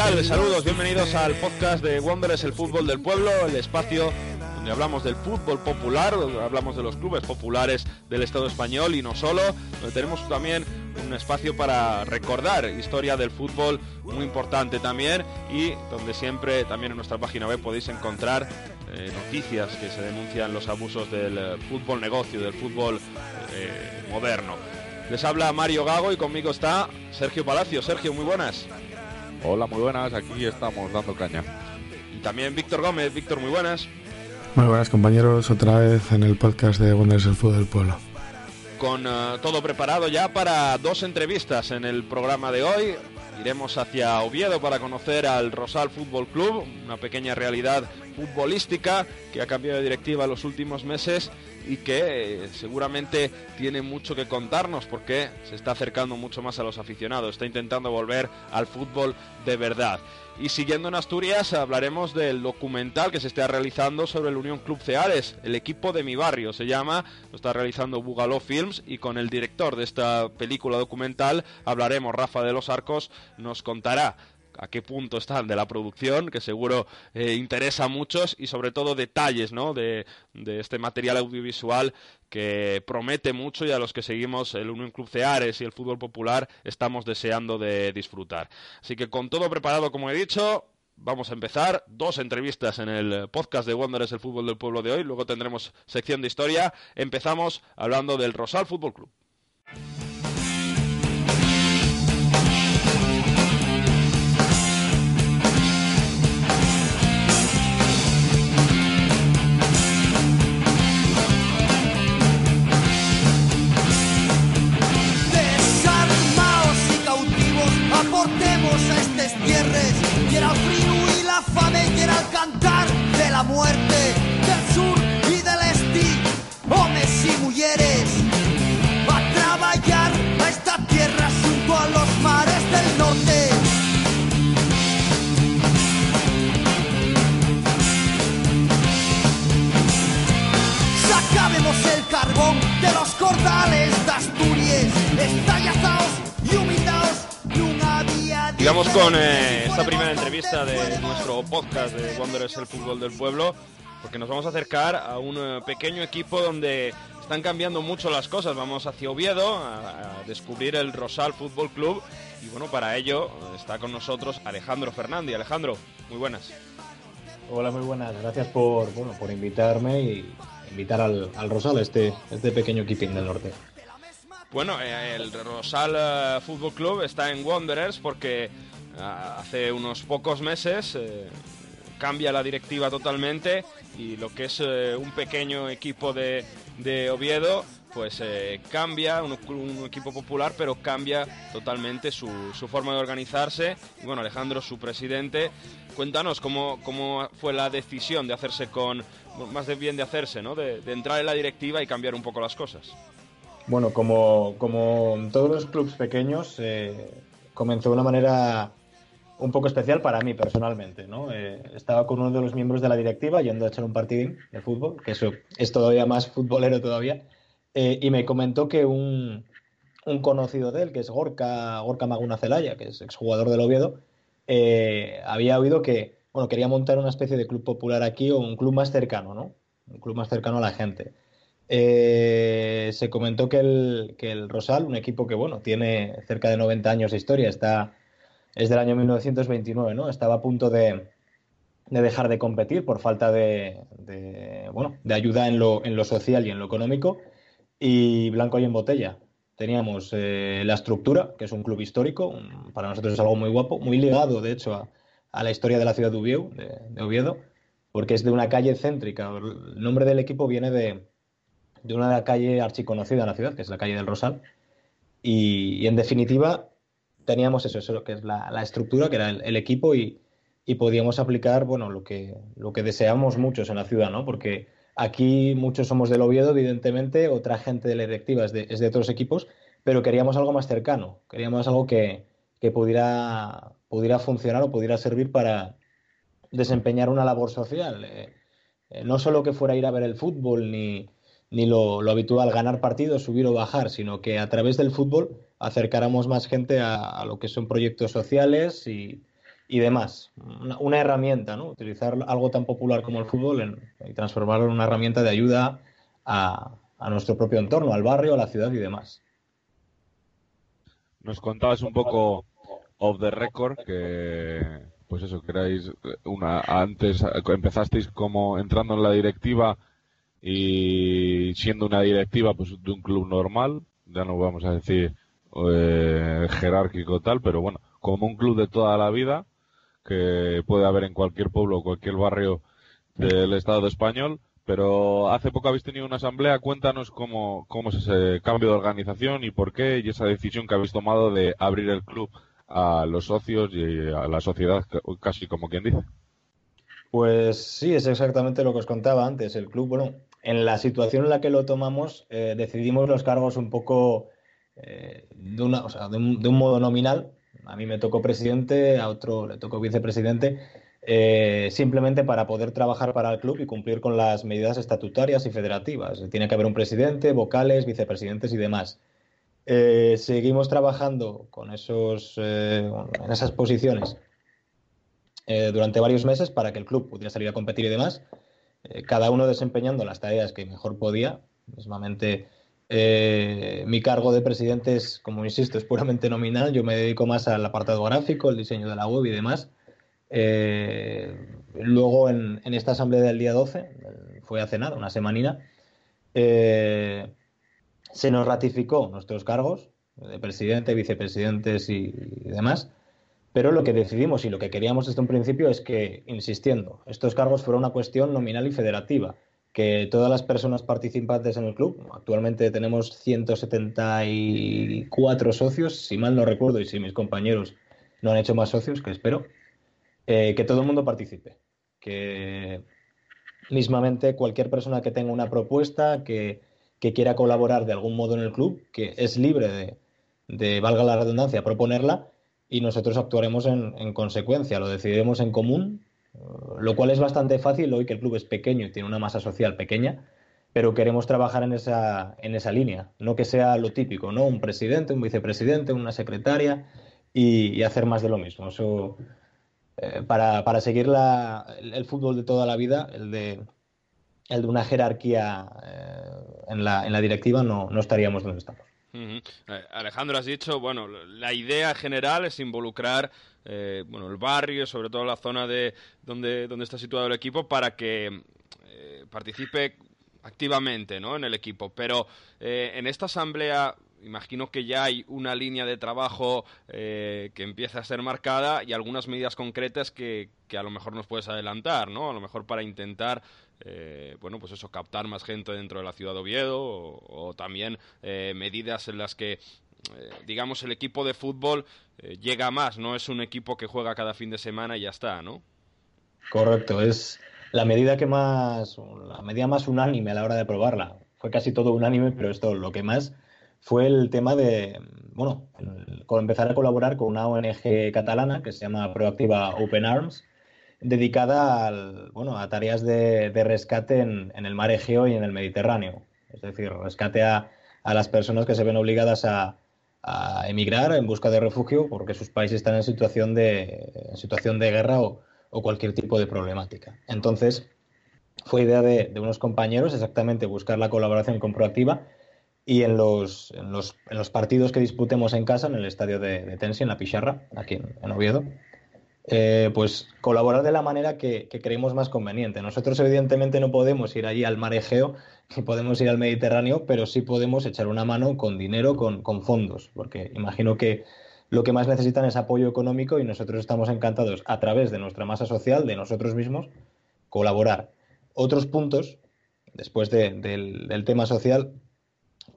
Tal? Saludos, bienvenidos al podcast de Wanderers, el fútbol del pueblo, el espacio donde hablamos del fútbol popular, donde hablamos de los clubes populares del Estado español y no solo, donde tenemos también un espacio para recordar historia del fútbol muy importante también y donde siempre también en nuestra página web podéis encontrar eh, noticias que se denuncian los abusos del eh, fútbol negocio, del fútbol eh, moderno. Les habla Mario Gago y conmigo está Sergio Palacio. Sergio, muy buenas. Hola, muy buenas, aquí estamos dando caña. Y también Víctor Gómez. Víctor, muy buenas. Muy buenas compañeros, otra vez en el podcast de Wanderers el Fútbol del Pueblo. Con eh, todo preparado ya para dos entrevistas en el programa de hoy. Iremos hacia Oviedo para conocer al Rosal Fútbol Club, una pequeña realidad futbolística que ha cambiado de directiva en los últimos meses y que eh, seguramente tiene mucho que contarnos porque se está acercando mucho más a los aficionados, está intentando volver al fútbol de verdad. Y siguiendo en Asturias hablaremos del documental que se está realizando sobre el Unión Club Ceares, el equipo de mi barrio se llama, lo está realizando Bugaló Films y con el director de esta película documental hablaremos, Rafa de los Arcos nos contará a qué punto están de la producción, que seguro eh, interesa a muchos, y sobre todo detalles ¿no? de, este material audiovisual que promete mucho y a los que seguimos el Unión Club Ceares y el fútbol popular estamos deseando de disfrutar. Así que con todo preparado, como he dicho, vamos a empezar dos entrevistas en el podcast de Wanderers el fútbol del pueblo de hoy, luego tendremos sección de historia. Empezamos hablando del Rosal Fútbol Club. Porque nos vamos a acercar a un eh, pequeño equipo donde están cambiando mucho las cosas. Vamos hacia Oviedo a, a descubrir el Rosal Fútbol Club y bueno, para ello está con nosotros Alejandro Fernández. Alejandro, muy buenas. Hola, muy buenas. Gracias por, bueno, por invitarme y invitar al, al Rosal, este, este pequeño equipín del norte. Bueno, eh, el Rosal eh, Fútbol Club está en Wanderers porque hace unos pocos meses eh, cambia la directiva totalmente y lo que es eh, un pequeño equipo de, de Oviedo pues eh, cambia, un, equipo popular, pero cambia totalmente su, su forma de organizarse. Y bueno, Alejandro, su presidente, cuéntanos cómo, cómo fue la decisión de hacerse con, más de bien de hacerse, ¿no? De, de entrar en la directiva y cambiar un poco las cosas. Bueno, como, como todos los clubes pequeños, eh, comenzó de una manera un poco especial para mí personalmente, ¿no? Eh, estaba con uno de los miembros de la directiva yendo a echar un partidín de fútbol, que eso es todavía más futbolero todavía. eh, y me comentó que un, un, conocido de él, que es Gorka, Gorka Maguna Celaya, que es exjugador del Oviedo, eh, había oído que bueno, quería montar una especie de club popular aquí o un club más cercano, ¿no? Un club más cercano a la gente. Eh, se comentó que el, que el Rosal, un equipo que bueno, tiene cerca de 90 años de historia, está, es del año 1929, ¿no? Estaba a punto de, de dejar de competir por falta de, bueno, de ayuda en lo, en lo, social y en lo económico. Y blanco y en botella. Teníamos eh, la estructura, que es un club histórico, para nosotros es algo muy guapo, muy ligado, de hecho, a, a la historia de la ciudad de Oviedo, de, Oviedo, porque es de una calle céntrica. El nombre del equipo viene de, de una calle archiconocida en la ciudad, que es la calle del Rosal. Y, en definitiva, teníamos eso, eso que es la, la estructura, que era el equipo y, y podíamos aplicar, bueno, lo que, lo que deseamos muchos en la ciudad, ¿no? Porque aquí muchos somos del Oviedo, evidentemente, otra gente de la directiva es de, es de otros equipos, pero queríamos algo más cercano, queríamos algo que, que pudiera, pudiera funcionar o pudiera servir para desempeñar una labor social. Eh, eh, no solo que fuera ir a ver el fútbol ni, ni lo, lo, habitual, ganar partidos, subir o bajar, sino que a través del fútbol acercáramos más gente a, a lo que son proyectos sociales y, y demás. Una, herramienta, ¿no? Utilizar algo tan popular como el fútbol y transformarlo en una herramienta de ayuda a, nuestro propio entorno, al barrio, a la ciudad y demás. Nos contabas un poco off the record que, pues eso, que erais una, antes empezasteis como entrando en la directiva y siendo una directiva pues de un club normal, ya no vamos a decir eh, jerárquico tal, pero bueno, como un club de toda la vida que puede haber en cualquier pueblo o cualquier barrio del Estado español. Pero hace poco habéis tenido una asamblea. Cuéntanos cómo, cómo es ese cambio de organización y por qué y esa decisión que habéis tomado de abrir el club a los socios y a la sociedad, casi como quien dice. Pues sí, es exactamente lo que os contaba antes. El club, bueno, en la situación en la que lo tomamos, eh, decidimos los cargos un poco eh, de, una, o sea, de, un, de, un, modo nominal, a mí me tocó presidente, a otro le tocó vicepresidente, eh, simplemente para poder trabajar para el club y cumplir con las medidas estatutarias y federativas. Tiene que haber un presidente, vocales, vicepresidentes y demás. Eh, seguimos trabajando con esos, en esas posiciones durante varios meses para que el club pudiera salir a competir y demás, cada uno desempeñando las tareas que mejor podía, mismamente eh, mi cargo de presidente es, como insisto, es puramente nominal. Yo me dedico más al apartado gráfico, el diseño de la web y demás. Eh, luego, en, esta asamblea del día 12, fue hace nada, una semanina, eh, se nos ratificó nuestros cargos de presidente, vicepresidentes y, y demás. Pero lo que decidimos y lo que queríamos desde un principio es que, insistiendo, estos cargos fueron una cuestión nominal y federativa que todas las personas participantes en el club, actualmente tenemos 174 socios, si mal no recuerdo, y si mis compañeros no han hecho más socios, que espero, eh, que todo el mundo participe. Que mismamente cualquier persona que tenga una propuesta, que, quiera colaborar de algún modo en el club, que es libre de, de valga la redundancia, proponerla y nosotros actuaremos en, en consecuencia. Lo decidiremos en común lo cual es bastante fácil hoy que el club es pequeño y tiene una masa social pequeña, pero queremos trabajar en esa, en esa línea, no que sea lo típico, ¿no? Un presidente, un vicepresidente, una secretaria y, hacer más de lo mismo. Eso, eh, para, para, seguir la, el, fútbol de toda la vida, el de, el de una jerarquía eh, en, la, en la directiva, no, no estaríamos donde estamos. Eh, Alejandro, has dicho, bueno, la idea general es involucrar eh, bueno, el barrio, sobre todo la zona de donde, donde está situado el equipo, para que eh, participe activamente ¿no? en el equipo. Pero eh, en esta asamblea imagino que ya hay una línea de trabajo que empieza a ser marcada y algunas medidas concretas que, que, a lo mejor nos puedes adelantar, ¿no? A lo mejor para intentar, bueno, pues eso, captar más gente dentro de la ciudad de Oviedo o, también medidas en las que eh, digamos, el equipo de fútbol eh, llega más, no es un equipo que juega cada fin de semana y ya está, ¿no? Correcto, es la medida que más, la medida más unánime a la hora de probarla. Fue casi todo unánime, pero esto lo que más fue el tema de, bueno, empezar a colaborar con una ONG catalana que se llama Proactiva Open Arms, dedicada al, bueno, a tareas de, rescate en, el mar Egeo y en el Mediterráneo. es decir, rescate a, a las personas que se ven obligadas a, a, emigrar en busca de refugio porque sus países están en situación de, situación de guerra o, o, cualquier tipo de problemática. Entonces, fue idea de, de, unos compañeros exactamente buscar la colaboración con Proactiva y en los, en los, en los partidos que disputemos en casa, en el estadio de, de Tensi, en la Picharra, aquí en, en Oviedo, eh, pues colaborar de la manera que, que, creemos más conveniente. Nosotros evidentemente no podemos ir allí al mar Egeo ni podemos ir al Mediterráneo, pero sí podemos echar una mano con dinero, con, con, fondos, porque imagino que lo que más necesitan es apoyo económico y nosotros estamos encantados a través de nuestra masa social, de nosotros mismos, colaborar. Otros puntos, después de, del, del, tema social,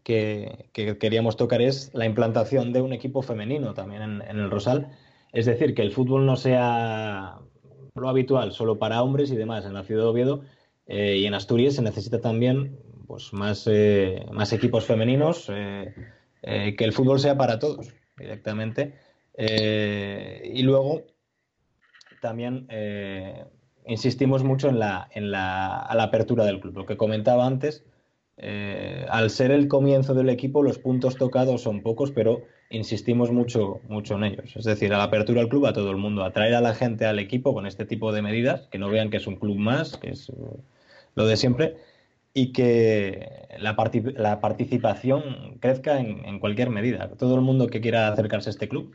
que, que, queríamos tocar es la implantación de un equipo femenino también en, el Rosal es decir, que el fútbol no sea lo habitual solo para hombres y demás. En la ciudad de Oviedo eh, y en Asturias se necesita también pues, más, eh, más equipos femeninos, eh, que el fútbol sea para todos directamente. Y luego también insistimos mucho en la, en la, la apertura del club. Lo que comentaba antes, eh, al ser el comienzo del equipo, los puntos tocados son pocos, pero insistimos mucho, mucho en ellos. Es decir, a la apertura del club a todo el mundo, atraer a la gente al equipo con este tipo de medidas, que no vean que es un club más, que es lo de siempre, y que la, part la participación crezca en, cualquier medida. Todo el mundo que quiera acercarse a este club,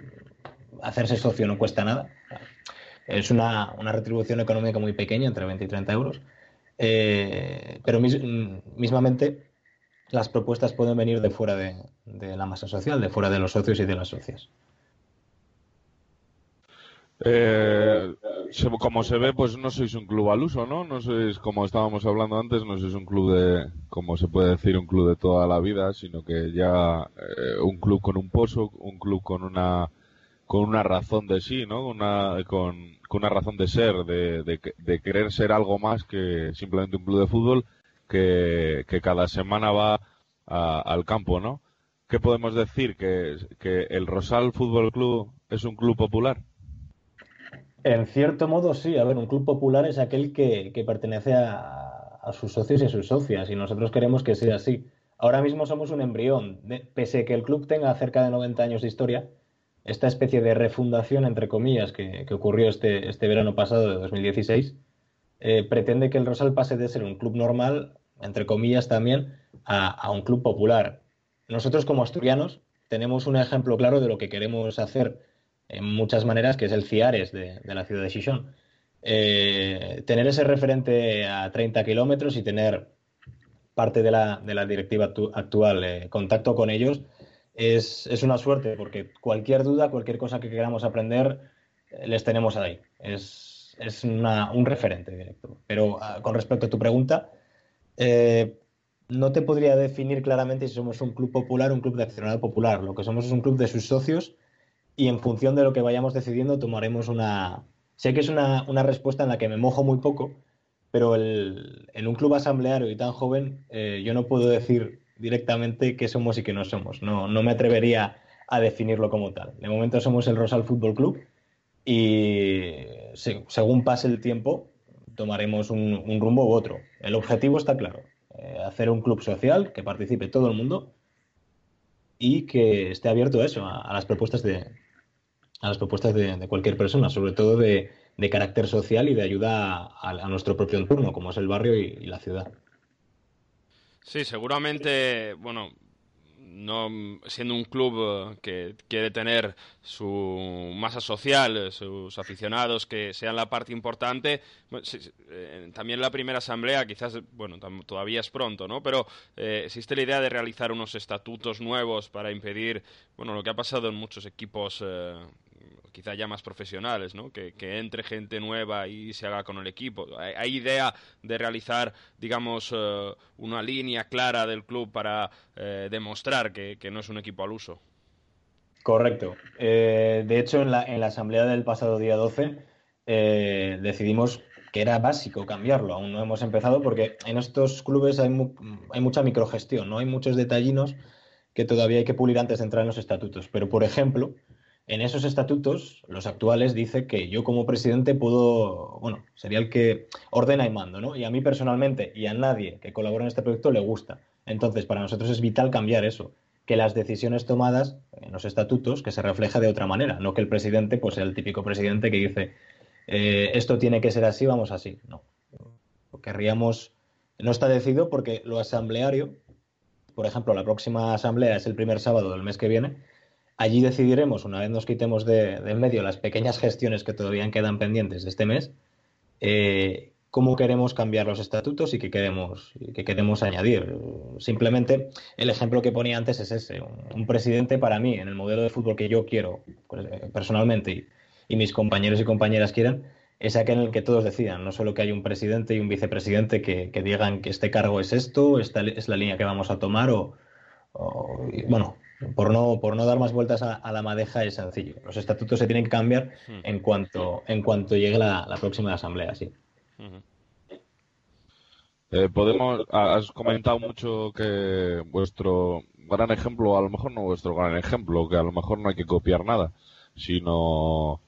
hacerse socio no cuesta nada. Es una, una retribución económica muy pequeña, entre 20 y 30 euros eh, pero mis, mismamente las propuestas pueden venir de fuera de, de, la masa social, de fuera de los socios y de las socias. Eh, como se ve, pues no sois un club al uso, ¿no? No sois, como estábamos hablando antes, no sois un club de, como se puede decir, un club de toda la vida, sino que ya eh, un club con un pozo, un club con una, con una razón de sí, ¿no? Una, con, con una razón de ser, de, querer ser algo más que simplemente un club de fútbol que, cada semana va al campo, ¿no? ¿Qué podemos decir? ¿Que, ¿Que el Rosal Fútbol Club es un club popular? En cierto modo, sí. A ver, un club popular es aquel que, pertenece a, sus socios y a sus socias, y nosotros queremos que sea así. Ahora mismo somos un embrión. De, pese a que el club tenga cerca de 90 años de historia, esta especie de refundación, entre comillas, que, que ocurrió este, este, verano pasado de 2016, eh, pretende que el Rosal pase de ser un club normal, entre comillas también, a, a, un club popular. Nosotros como asturianos tenemos un ejemplo claro de lo que queremos hacer en muchas maneras, que es el CIARES de, de la ciudad de Chichón. Eh, tener ese referente a 30 kilómetros y tener parte de la, de la directiva actual eh, contacto con ellos es, es, una suerte porque cualquier duda, cualquier cosa que queramos aprender, eh, les tenemos ahí. Es, es una, un referente directo. Pero uh, con respecto a tu pregunta, eh, no te podría definir claramente si somos un club popular o un club de accionariado popular. Lo que somos es un club de sus socios y en función de lo que vayamos decidiendo tomaremos una... Sé que es una, una respuesta en la que me mojo muy poco, pero el, en un club asambleario y tan joven eh, yo no puedo decir directamente qué somos y qué no somos. No, no me atrevería a definirlo como tal. De momento somos el Rosal Fútbol Club y se, según pase el tiempo tomaremos un, rumbo u otro. El objetivo está claro, eh, hacer un club social que participe todo el mundo y que esté abierto a eso, a, las propuestas de a las propuestas de, cualquier persona, sobre todo de, de, carácter social y de ayuda a, nuestro propio entorno, como es el barrio y la ciudad. Sí, seguramente, bueno, no siendo un club eh, que quiere tener su masa social, sus aficionados que sean la parte importante, eh, también la primera asamblea quizás, bueno, todavía es pronto, ¿no? Pero eh, existe la idea de realizar unos estatutos nuevos para impedir, bueno, lo que ha pasado en muchos equipos eh, quizá ya más profesionales, ¿no? Que, entre gente nueva y se haga con el equipo. ¿Hay, idea de realizar, digamos, uh, una línea clara del club para uh, demostrar que, no es un equipo al uso? Correcto. Eh, de hecho, en la, en la, asamblea del pasado día 12 eh, decidimos que era básico cambiarlo. Aún no hemos empezado porque en estos clubes hay, mu hay mucha microgestión, ¿no? Hay muchos detallinos que todavía hay que pulir antes de entrar en los estatutos. Pero, por ejemplo, en esos estatutos, los actuales, dice que yo como presidente puedo, bueno, sería el que ordena y mando, ¿no? Y a mí personalmente y a nadie que colabora en este proyecto le gusta. Entonces, para nosotros es vital cambiar eso, que las decisiones tomadas en los estatutos, que se refleja de otra manera, no que el presidente pues sea el típico presidente que dice, eh, esto tiene que ser así, vamos así. No, querríamos, no está decidido porque lo asambleario, por ejemplo, la próxima asamblea es el primer sábado del mes que viene, allí decidiremos, una vez nos quitemos de, en medio las pequeñas gestiones que todavía quedan pendientes de este mes, eh, cómo queremos cambiar los estatutos y qué queremos, qué queremos añadir. Simplemente el ejemplo que ponía antes es ese. Un presidente para mí, en el modelo de fútbol que yo quiero pues, eh, personalmente y, mis compañeros y compañeras quieran, es aquel en el que todos decidan, no solo que hay un presidente y un vicepresidente que, digan que este cargo es esto, esta es la línea que vamos a tomar, o, bueno, por no, por no dar más vueltas a, la madeja es sencillo. Los estatutos se tienen que cambiar en cuanto, en cuanto llegue la, próxima asamblea, sí. Eh, podemos, has comentado mucho que vuestro gran ejemplo, a lo mejor no vuestro gran ejemplo, que a lo mejor no hay que copiar nada, sino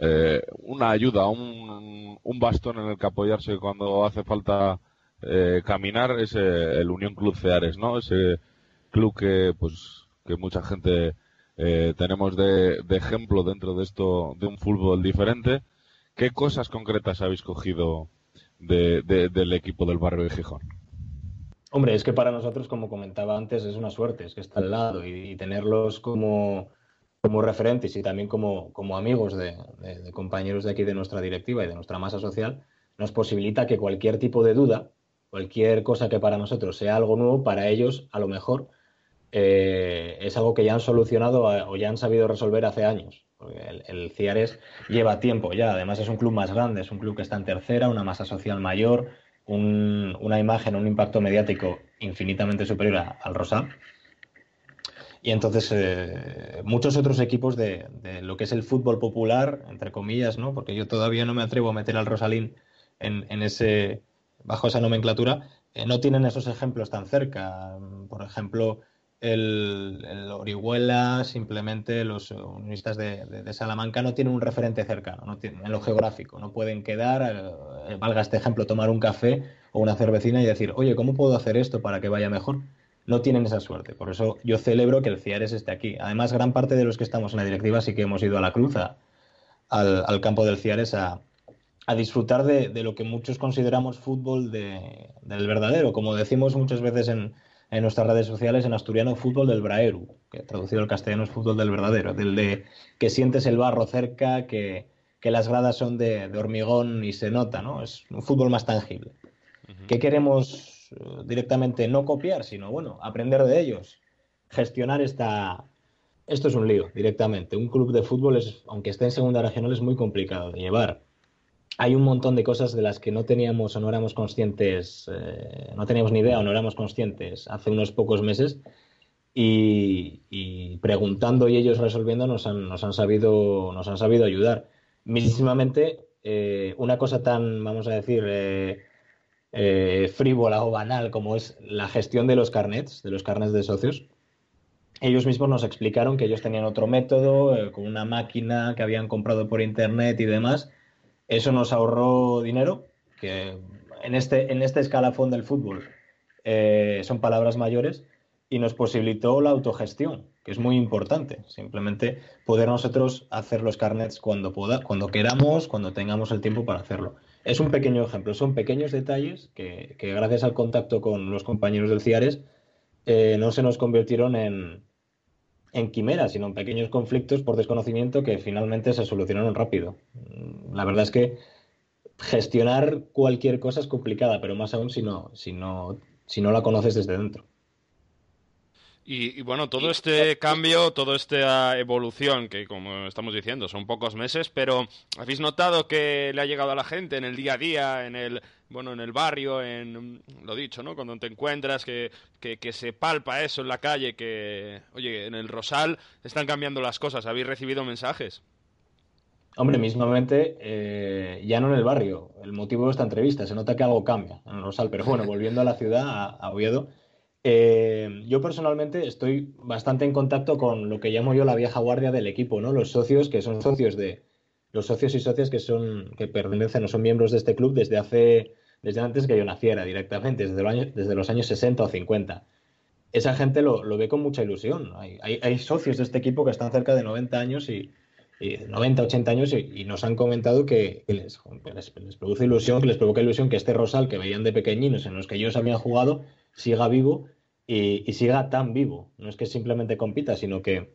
eh, una ayuda, un, un, bastón en el que apoyarse cuando hace falta eh, caminar es el Unión Club Ceares, ¿no? Ese club que, pues, que mucha gente eh, tenemos de, ejemplo dentro de esto, de un fútbol diferente. ¿Qué cosas concretas habéis cogido de, del equipo del barrio de Gijón? Hombre, es que para nosotros, como comentaba antes, es una suerte, es que está al lado y tenerlos como, como referentes y también como, como amigos de, compañeros de aquí de nuestra directiva y de nuestra masa social, nos posibilita que cualquier tipo de duda, cualquier cosa que para nosotros sea algo nuevo, para ellos a lo mejor eh, es algo que ya han solucionado o ya han sabido resolver hace años. El, el, Ciares lleva tiempo ya, además es un club más grande, es un club que está en tercera, una masa social mayor, una imagen, un impacto mediático infinitamente superior al Rosal. Y entonces eh, muchos otros equipos de, lo que es el fútbol popular, entre comillas, ¿no? porque yo todavía no me atrevo a meter al Rosalín en, ese, bajo esa nomenclatura, eh, no tienen esos ejemplos tan cerca. Por ejemplo, el, Orihuela, simplemente los unionistas de, Salamanca no tienen un referente cercano, no tienen, en lo geográfico. No pueden quedar, eh, valga este ejemplo, tomar un café o una cervecina y decir, oye, ¿cómo puedo hacer esto para que vaya mejor? no tienen esa suerte. Por eso yo celebro que el Ciares esté aquí. Además, gran parte de los que estamos en la directiva sí que hemos ido a la cruz, al, campo del Ciares, a, disfrutar de, lo que muchos consideramos fútbol del verdadero. Como decimos muchas veces en, nuestras redes sociales, en asturiano, fútbol del Braeru, que traducido al castellano es fútbol del verdadero, del de que sientes el barro cerca, que, las gradas son de, hormigón y se nota, ¿no? Es un fútbol más tangible. ¿Qué queremos eh, directamente no copiar, sino bueno, aprender de ellos. Gestionar esta... Esto es un lío directamente. Un club de fútbol, es, aunque esté en segunda regional, es muy complicado de llevar. Hay un montón de cosas de las que no teníamos o no éramos conscientes, eh, no teníamos ni idea o no éramos conscientes hace unos pocos meses y, preguntando y ellos resolviendo nos han, nos han, sabido, nos han sabido ayudar. Mismamente, eh, una cosa tan, vamos a decir, eh, frívola o banal como es la gestión de los carnets, de los carnets de socios, ellos mismos nos explicaron que ellos tenían otro método, con una máquina que habían comprado por internet y demás. Eso nos ahorró dinero, que en este, en este escalafón del fútbol eh, son palabras mayores, y nos posibilitó la autogestión, que es muy importante. Simplemente poder nosotros hacer los carnets cuando, pueda, cuando queramos, cuando tengamos el tiempo para hacerlo es un pequeño ejemplo, son pequeños detalles que, gracias al contacto con los compañeros del CIARES eh, no se nos convirtieron en, en quimeras, sino en pequeños conflictos por desconocimiento que finalmente se solucionaron rápido. La verdad es que gestionar cualquier cosa es complicada, pero más aún si no, si no, si no la conoces desde dentro. Y, bueno, todo este cambio, toda esta evolución, que como estamos diciendo, son pocos meses, pero ¿habéis notado que le ha llegado a la gente en el día a día, en el, bueno, en el barrio, en lo dicho, ¿no? Cuando te encuentras, que, que, se palpa eso en la calle, que, oye, en el Rosal están cambiando las cosas, ¿habéis recibido mensajes? Hombre, mismamente, eh, ya no en el barrio. El motivo de esta entrevista, se nota que algo cambia en el Rosal. Pero bueno, volviendo a la ciudad, a Oviedo, eh, yo personalmente estoy bastante en contacto con lo que llamo yo la vieja guardia del equipo, ¿no? Los socios que son socios de los socios y socias que son que pertenecen o son miembros de este club desde hace desde antes que yo naciera directamente, desde los años, desde los años 60 o 50. Esa gente lo, lo ve con mucha ilusión. Hay, hay, socios de este equipo que están cerca de 90 años y, y 90, 80 años y, nos han comentado que, que les, les, les, produce ilusión, que les provoca ilusión que este Rosal que veían de pequeñinos en los que ellos habían jugado siga vivo y, siga tan vivo. No es que simplemente compita, sino que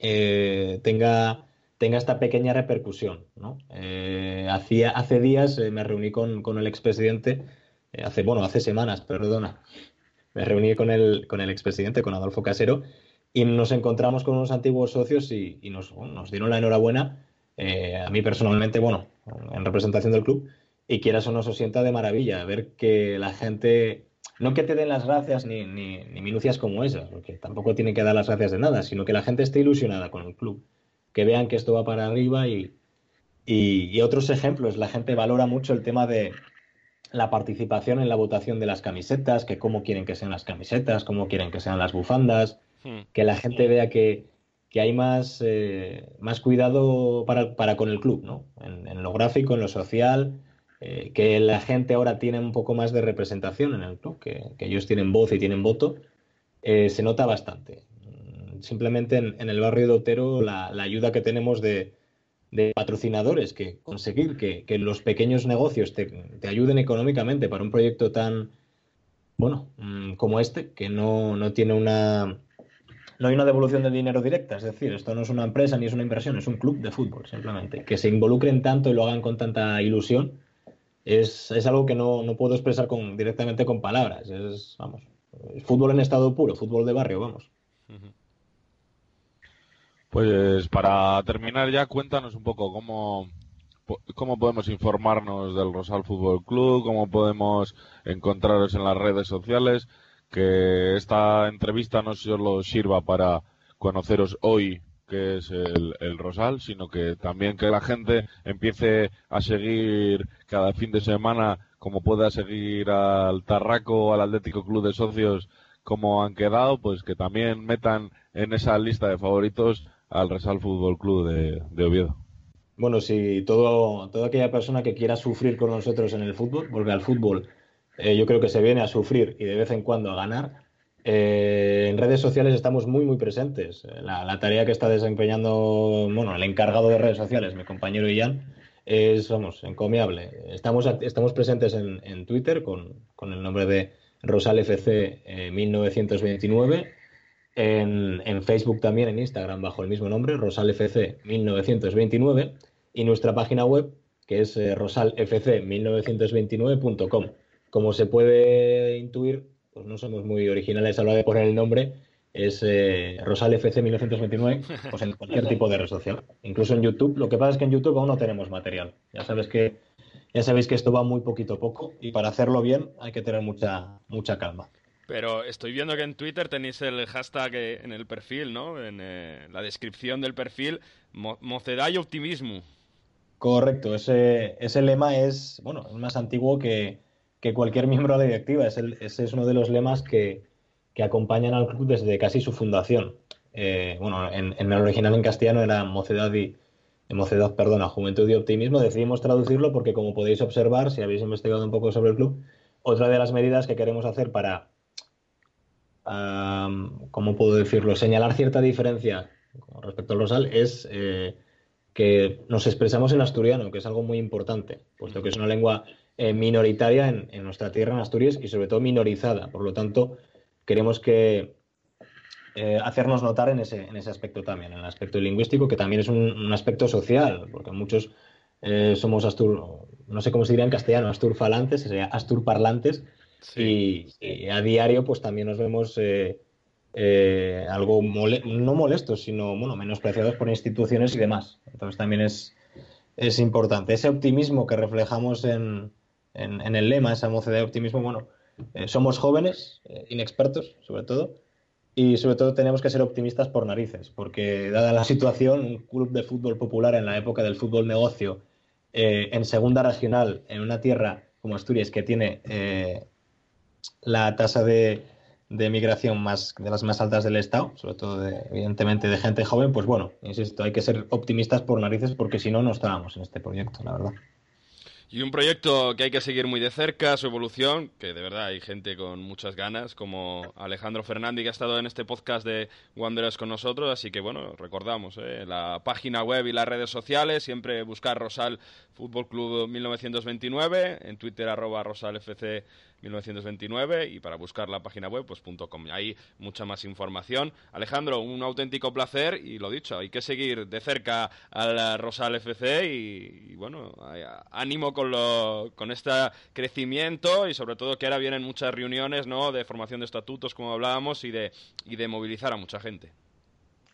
eh, tenga tenga esta pequeña repercusión. ¿no? Eh, hacía, hace días eh, me reuní con, con el expresidente, hace, bueno, hace semanas, perdona, me reuní con el, con el expresidente, con Adolfo Casero, y nos encontramos con unos antiguos socios y, nos, nos, dieron la enhorabuena, a mí personalmente, bueno, en representación del club, y quieras o no, se sienta de maravilla ver que la gente, no que te den las gracias ni, ni, ni minucias como esas, porque tampoco tienen que dar las gracias de nada, sino que la gente esté ilusionada con el club que vean que esto va para arriba y, y, y, otros ejemplos. La gente valora mucho el tema de la participación en la votación de las camisetas, que cómo quieren que sean las camisetas, cómo quieren que sean las bufandas, hmm. que la gente vea que, que hay más, eh, más cuidado para, para, con el club, ¿no? En, en, lo gráfico, en lo social, eh, que la gente ahora tiene un poco más de representación en el club, que, ellos tienen voz y tienen voto, eh, se nota bastante simplemente en, el barrio de Otero la, ayuda que tenemos de, patrocinadores, que conseguir que, los pequeños negocios te, ayuden económicamente para un proyecto tan, bueno, mmm, como este, que no, no tiene una... No hay una devolución de dinero directa, es decir, esto no es una empresa ni es una inversión, es un club de fútbol, simplemente. Que se involucren tanto y lo hagan con tanta ilusión es, es algo que no, no puedo expresar con, directamente con palabras. Es, vamos, fútbol en estado puro, fútbol de barrio, vamos. Pues para terminar ya, cuéntanos un poco cómo, cómo podemos informarnos del Rosal Fútbol Club, cómo podemos encontraros en las redes sociales, que esta entrevista no solo sirva para conoceros hoy que es el, el, Rosal, sino que también que la gente empiece a seguir cada fin de semana, como pueda seguir al Tarraco al Atlético Club de Socios, como han quedado, pues que también metan en esa lista de favoritos al Resal Fútbol Club de, Oviedo. Bueno, si todo, toda aquella persona que quiera sufrir con nosotros en el fútbol, vuelve al fútbol, eh, yo creo que se viene a sufrir y de vez en cuando a ganar. Eh, en redes sociales estamos muy, muy presentes. La, la, tarea que está desempeñando, bueno, el encargado de redes sociales, mi compañero Ian, es, vamos, encomiable. Estamos, estamos presentes en, en Twitter con, con, el nombre de Rosal FC eh, 1929 en, en, Facebook también, en Instagram, bajo el mismo nombre, rosalfc1929, y nuestra página web, que es eh, rosalfc1929.com. Como se puede intuir, pues no somos muy originales a la hora de poner el nombre, es eh, rosalfc1929, pues en cualquier tipo de red social, incluso en YouTube. Lo que pasa es que en YouTube aún no tenemos material. Ya sabes que ya sabéis que esto va muy poquito a poco y para hacerlo bien hay que tener mucha mucha calma. Pero estoy viendo que en Twitter tenéis el hashtag en el perfil, ¿no? En eh, la descripción del perfil, mo mocedad y optimismo. Correcto, ese, ese lema es, bueno, es más antiguo que, que cualquier miembro de la directiva. Es ese es uno de los lemas que, que acompañan al club desde casi su fundación. Eh, bueno, en, en, el original en castellano era mocedad y mocedad, perdona, juventud y optimismo. Decidimos traducirlo porque, como podéis observar, si habéis investigado un poco sobre el club, otra de las medidas que queremos hacer para ¿cómo puedo decirlo? Señalar cierta diferencia con respecto al rosal es eh, que nos expresamos en asturiano, que es algo muy importante, puesto que es una lengua eh, minoritaria en, en, nuestra tierra, en Asturias, y sobre todo minorizada. Por lo tanto, queremos que eh, hacernos notar en ese, en ese aspecto también, en el aspecto lingüístico, que también es un, un aspecto social, porque muchos eh, somos astur, no sé cómo se diría en castellano, asturfalantes, sería asturparlantes, Sí. Y, y, a diario, pues también nos vemos eh, algo mole no molestos, sino bueno, menospreciados por instituciones y demás. Entonces también es, es importante. Ese optimismo que reflejamos en, en, en el lema, esa mocedad de optimismo, bueno, eh, somos jóvenes, eh, inexpertos sobre todo, y sobre todo tenemos que ser optimistas por narices, porque dada la situación, un club de fútbol popular en la época del fútbol negocio, eh, en segunda regional, en una tierra como Asturias que tiene la tasa de, de, migración más, de las más altas del Estado, sobre todo, de, evidentemente, de gente joven, pues bueno, insisto, hay que ser optimistas por narices porque si no, no estábamos en este proyecto, la verdad. Y un proyecto que hay que seguir muy de cerca, su evolución, que de verdad hay gente con muchas ganas, como Alejandro Fernández, que ha estado en este podcast de Wanderers con nosotros. Así que bueno, recordamos ¿eh? la página web y las redes sociales, siempre buscar Rosal Fútbol Club 1929, en Twitter arroba rosalfc 1929 y para buscar la página web pues .com. Hay mucha más información. Alejandro, un auténtico placer y lo dicho, hay que seguir de cerca al Rosal FC y, bueno, ánimo con, lo, con este crecimiento y sobre todo que ahora vienen muchas reuniones ¿no? de formación de estatutos como hablábamos y de, y de movilizar a mucha gente.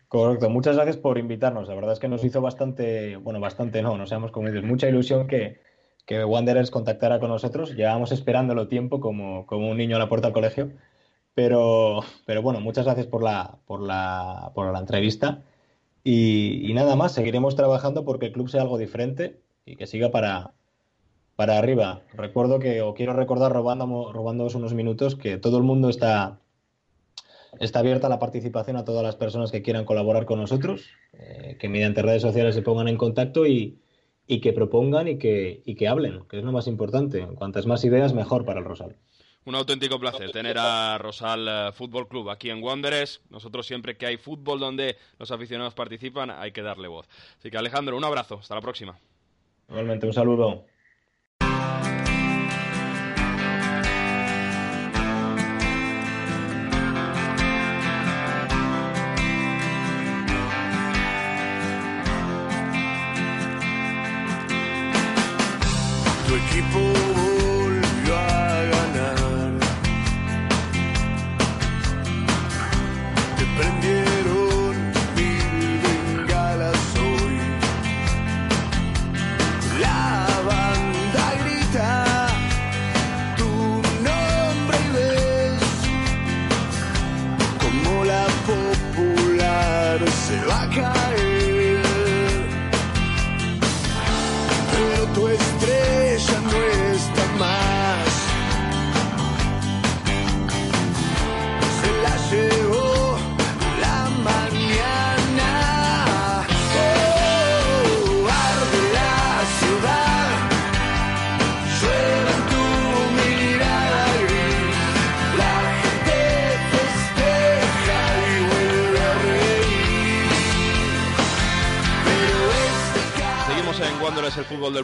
Correcto, muchas gracias por invitarnos. La verdad es que nos hizo bastante, bueno, bastante no, no seamos dices, mucha ilusión que, que Wanderers contactara con nosotros. Llevábamos esperándolo tiempo como, como un niño a la puerta del colegio. Pero, pero bueno, muchas gracias por la, por la, por la entrevista. Y, nada más, seguiremos trabajando porque el club sea algo diferente y que siga para, para arriba. Recuerdo que, o quiero recordar, robando, unos minutos, que todo el mundo está, está abierta la participación a todas las personas que quieran colaborar con nosotros, eh, que mediante redes sociales se pongan en contacto y, y que propongan y que, y que hablen, que es lo más importante. Cuantas más ideas, mejor para el Rosal. Un auténtico placer tener a Rosal eh, Fútbol Club aquí en Wanderers. Nosotros siempre que hay fútbol donde los aficionados participan hay que darle voz. Así que Alejandro, un abrazo. Hasta la próxima. Igualmente, un saludo.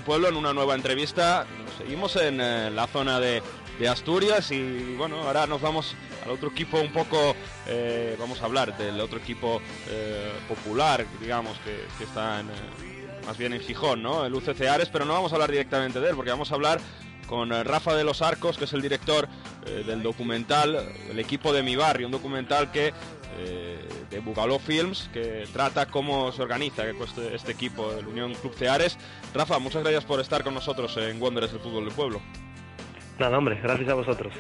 Pueblo en una nueva entrevista. Seguimos en eh, la zona de, Asturias y bueno, ahora nos vamos al otro equipo un poco, eh, vamos a hablar del otro equipo eh, popular, digamos, que, está más bien en Gijón, ¿no? El UCC Ares, pero no vamos a hablar directamente de él, porque vamos a hablar con Rafa de los Arcos, que es el director del documental El equipo de mi barrio, un documental que de Bugaló Films, que trata cómo se organiza este, este equipo, el Unión Club Ceares. Rafa, muchas gracias por estar con nosotros en Wanderers del Fútbol del Pueblo. Nada, hombre, gracias a vosotros.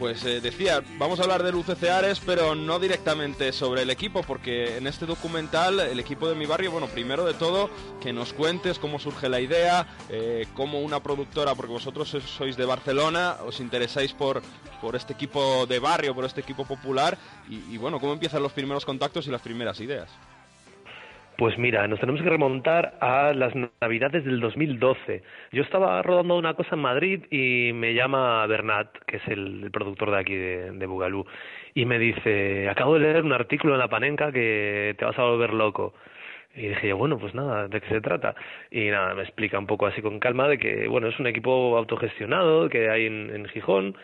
Pues eh, decía, vamos a hablar del UCC Ares, pero no directamente sobre el equipo, porque en este documental, el equipo de mi barrio, bueno, primero de todo, que nos cuentes cómo surge la idea, eh, cómo una productora, porque vosotros sois de Barcelona, os interesáis por, por este equipo de barrio, por este equipo popular, y bueno, cómo empiezan los primeros contactos y las primeras ideas. Pues mira, nos tenemos que remontar a las navidades del 2012. Yo estaba rodando una cosa en Madrid y me llama Bernat, que es el, productor de aquí de, de, Bugalú, y me dice, acabo de leer un artículo en La Panenca que te vas a volver loco. Y dije, bueno, pues nada, ¿de qué se trata? Y nada, me explica un poco así con calma de que, bueno, es un equipo autogestionado que hay en, en Gijón,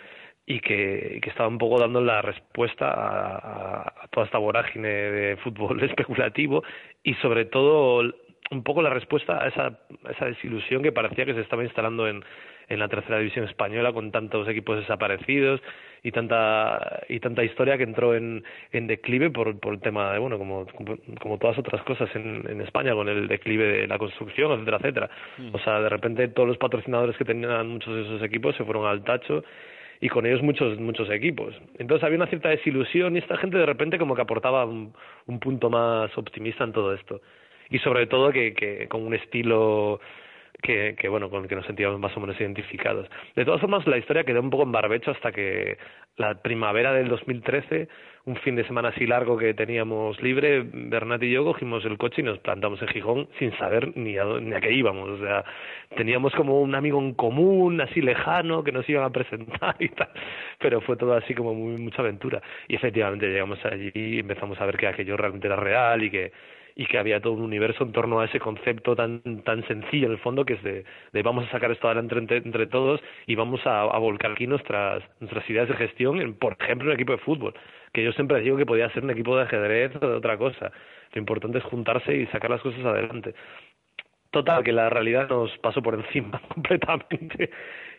y que, que, estaba un poco dando la respuesta a, toda esta vorágine de fútbol especulativo y sobre todo un poco la respuesta a esa, esa desilusión que parecía que se estaba instalando en, en la tercera división española con tantos equipos desaparecidos y tanta y tanta historia que entró en, en declive por, por el tema de bueno como, como, todas otras cosas en, en España con el declive de la construcción etcétera etcétera mm. o sea de repente todos los patrocinadores que tenían muchos de esos equipos se fueron al tacho y con ellos muchos muchos equipos. Entonces había una cierta desilusión y esta gente de repente como que aportaba un, punto más optimista en todo esto. Y sobre todo que, que con un estilo que, que, bueno, con el que nos sentíamos más o menos identificados. De todas formas, la historia quedó un poco en barbecho hasta que la primavera del 2013, un fin de semana así largo que teníamos libre, Bernat y yo cogimos el coche y nos plantamos en Gijón sin saber ni a, ni a qué íbamos. O sea, teníamos como un amigo en común, así lejano, que nos iban a presentar y tal, pero fue todo así como muy mucha aventura. Y efectivamente llegamos allí y empezamos a ver que aquello realmente era real y que y que había todo un universo en torno a ese concepto tan tan sencillo en el fondo que es de, de vamos a sacar esto adelante entre, entre todos y vamos a, a, volcar aquí nuestras nuestras ideas de gestión en por ejemplo un equipo de fútbol que yo siempre digo que podía ser un equipo de ajedrez o de otra cosa. Lo importante es juntarse y sacar las cosas adelante total que la realidad nos pasó por encima completamente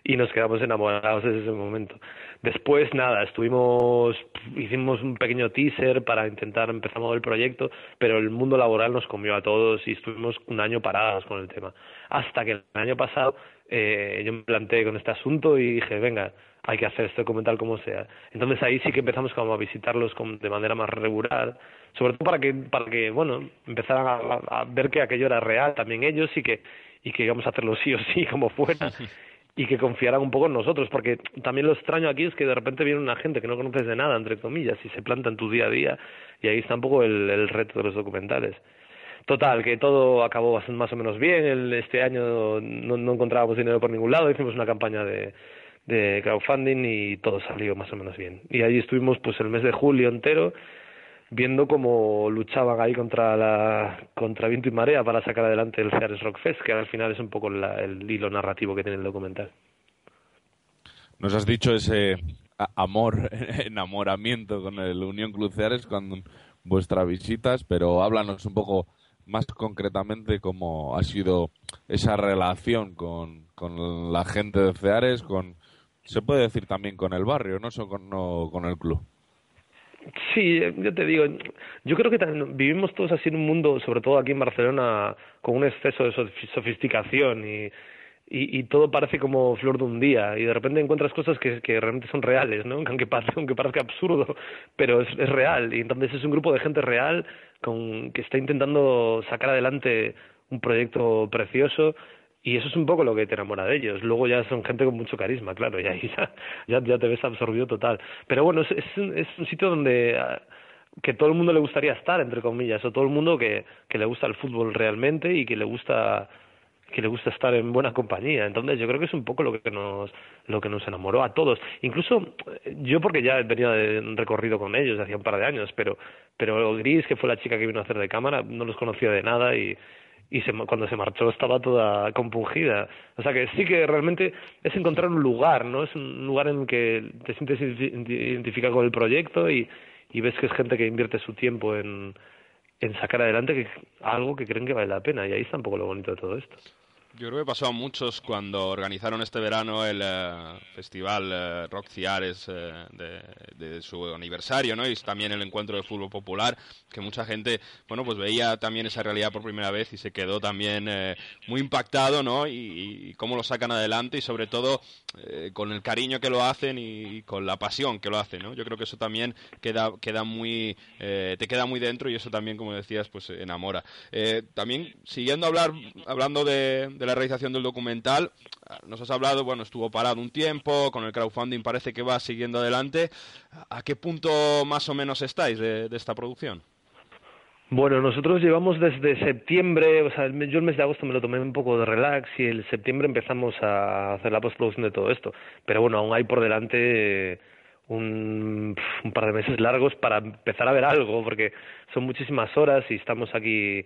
y nos quedamos enamorados desde ese momento. Después, nada, estuvimos, hicimos un pequeño teaser para intentar empezar el proyecto, pero el mundo laboral nos comió a todos y estuvimos un año parados con el tema. Hasta que el año pasado eh, yo me planteé con este asunto y dije, venga, hay que hacer este documental como sea. Entonces ahí sí que empezamos como a visitarlos de manera más regular, sobre todo para que, para que bueno, empezaran a, ver que aquello era real también ellos y que, y que íbamos a hacerlo sí o sí como fuera. y que confiaran un poco en nosotros, porque también lo extraño aquí es que de repente viene una gente que no conoces de nada, entre comillas, y se planta en tu día a día, y ahí está un poco el, el reto de los documentales. Total, que todo acabó más o menos bien, el, este año no, no encontrábamos dinero por ningún lado, hicimos una campaña de, de crowdfunding y todo salió más o menos bien. Y allí estuvimos pues el mes de julio entero, viendo cómo luchaban ahí contra la contra viento y marea para sacar adelante el Ceares Rock Fest, que al final es un poco la, el hilo narrativo que tiene el documental. Nos has dicho ese amor, enamoramiento con el Unión Club Ceares con vuestras visitas, pero háblanos un poco más concretamente cómo ha sido esa relación con, con la gente de Ceares, con se puede decir también con el barrio, no solo con, no, con el club. Sí, yo te digo, yo creo que vivimos todos así en un mundo, sobre todo aquí en Barcelona, con un exceso de sofisticación y, y, todo parece como flor de un día y de repente encuentras cosas que, que realmente son reales, ¿no? Aunque parezca, aunque parezca absurdo, pero es, es real y entonces es un grupo de gente real con, que está intentando sacar adelante un proyecto precioso y eso es un poco lo que te enamora de ellos. Luego ya son gente con mucho carisma, claro, y ahí ya, ya, te ves absorbido total. Pero bueno, es, es, un, es un sitio donde que todo el mundo le gustaría estar, entre comillas, o todo el mundo que, que le gusta el fútbol realmente y que le gusta que le gusta estar en buena compañía. Entonces, yo creo que es un poco lo que nos lo que nos enamoró a todos. Incluso yo porque ya venía de un recorrido con ellos hacía un par de años, pero pero Gris, que fue la chica que vino a hacer de cámara, no los conocía de nada y y se, cuando se marchó estaba toda compungida. O sea que sí que realmente es encontrar un lugar, ¿no? Es un lugar en que te sientes identificado con el proyecto y, y ves que es gente que invierte su tiempo en, en sacar adelante que, algo que creen que vale la pena. Y ahí está un poco lo bonito de todo esto. Yo creo que pasó a muchos cuando organizaron este verano el uh, festival uh, Rock Ciares uh, de, de, su aniversario, ¿no? Y también el encuentro de fútbol popular, que mucha gente, bueno, pues veía también esa realidad por primera vez y se quedó también muy impactado, ¿no? Y, y, cómo lo sacan adelante y sobre todo con el cariño que lo hacen y, con la pasión que lo hacen, ¿no? Yo creo que eso también queda, queda muy, te queda muy dentro y eso también, como decías, pues enamora. también, siguiendo hablar, hablando de, la realización del documental. Nos has hablado, bueno, estuvo parado un tiempo, con el crowdfunding parece que va siguiendo adelante. ¿A qué punto más o menos estáis de esta producción? Bueno, nosotros llevamos desde septiembre, o sea, yo el mes de agosto me lo tomé un poco de relax y el septiembre empezamos a hacer la postproducción de todo esto. Pero bueno, aún hay por delante un, un par de meses largos para empezar a ver algo, porque son muchísimas horas y estamos aquí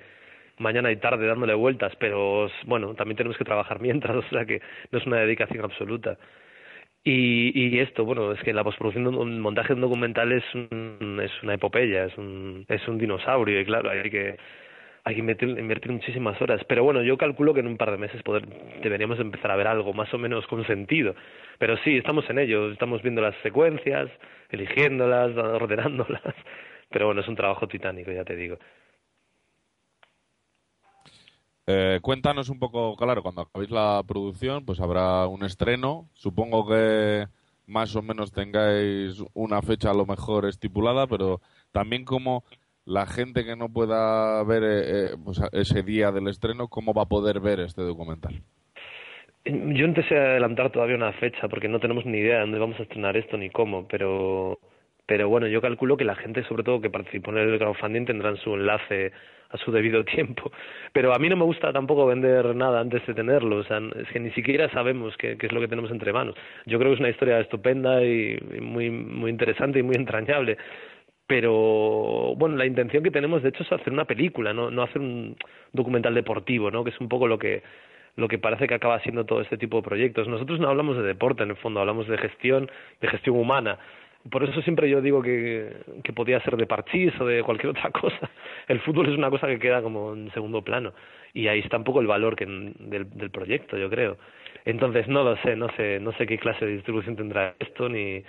mañana y tarde dándole vueltas, pero bueno, también tenemos que trabajar mientras, o sea que no es una dedicación absoluta. Y, y esto, bueno, es que la postproducción de un montaje de un documental es, un, es una epopeya, es un, es un dinosaurio y claro, hay que hay que invertir, muchísimas horas. Pero bueno, yo calculo que en un par de meses poder, deberíamos empezar a ver algo más o menos con sentido. Pero sí, estamos en ello, estamos viendo las secuencias, eligiéndolas, ordenándolas. Pero bueno, es un trabajo titánico, ya te digo. Eh, cuéntanos un poco, claro, cuando acabéis la producción, pues habrá un estreno. Supongo que más o menos tengáis una fecha a lo mejor estipulada, pero también como la gente que no pueda ver eh, eh, pues ese día del estreno, ¿cómo va a poder ver este documental? Yo no te adelantar todavía una fecha porque no tenemos ni idea de dónde vamos a estrenar esto ni cómo, pero pero bueno, yo calculo que la gente, sobre todo que participó en el crowdfunding, tendrán su enlace a su debido tiempo. Pero a mí no me gusta tampoco vender nada antes de tenerlo, o sea, es que ni siquiera sabemos qué, qué es lo que tenemos entre manos. Yo creo que es una historia estupenda y muy, muy interesante y muy entrañable. Pero bueno, la intención que tenemos de hecho es hacer una película, no, no hacer un documental deportivo, ¿no? que es un poco lo que, lo que parece que acaba siendo todo este tipo de proyectos. Nosotros no hablamos de deporte, en el fondo, hablamos de gestión, de gestión humana. Por eso siempre yo digo que, que podía ser de parchís o de cualquier otra cosa. El fútbol es una cosa que queda como en segundo plano. Y ahí está un poco el valor que, del, del proyecto, yo creo. Entonces, no lo sé, no sé, no sé qué clase de distribución tendrá esto, ni,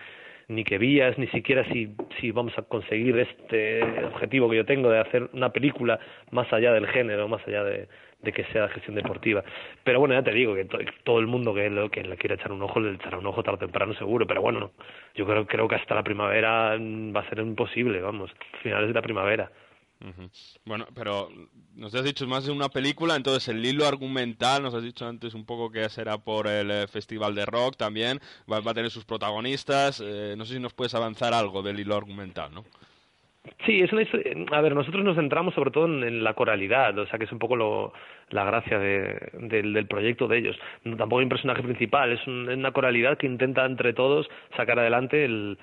ni qué vías, ni siquiera si, si vamos a conseguir este objetivo que yo tengo de hacer una película más allá del género, más allá de, de que sea gestión deportiva. Pero bueno, ya te digo que todo el mundo que, lo, que le quiera echar un ojo le echará un ojo tarde o temprano seguro, pero bueno, yo creo, creo que hasta la primavera va a ser imposible, vamos, finales de la primavera. Bueno, pero nos has dicho más de una película, entonces el hilo argumental, nos has dicho antes un poco que será por el eh, Festival de Rock también, va, va a tener sus protagonistas, eh, no sé si nos puedes avanzar algo del hilo argumental, ¿no? Sí, es una A ver, nosotros nos centramos sobre todo en, la coralidad, o sea, que es un poco lo, la gracia de, del, proyecto de ellos. tampoco hay un personaje principal, es, una coralidad que intenta entre todos sacar adelante el,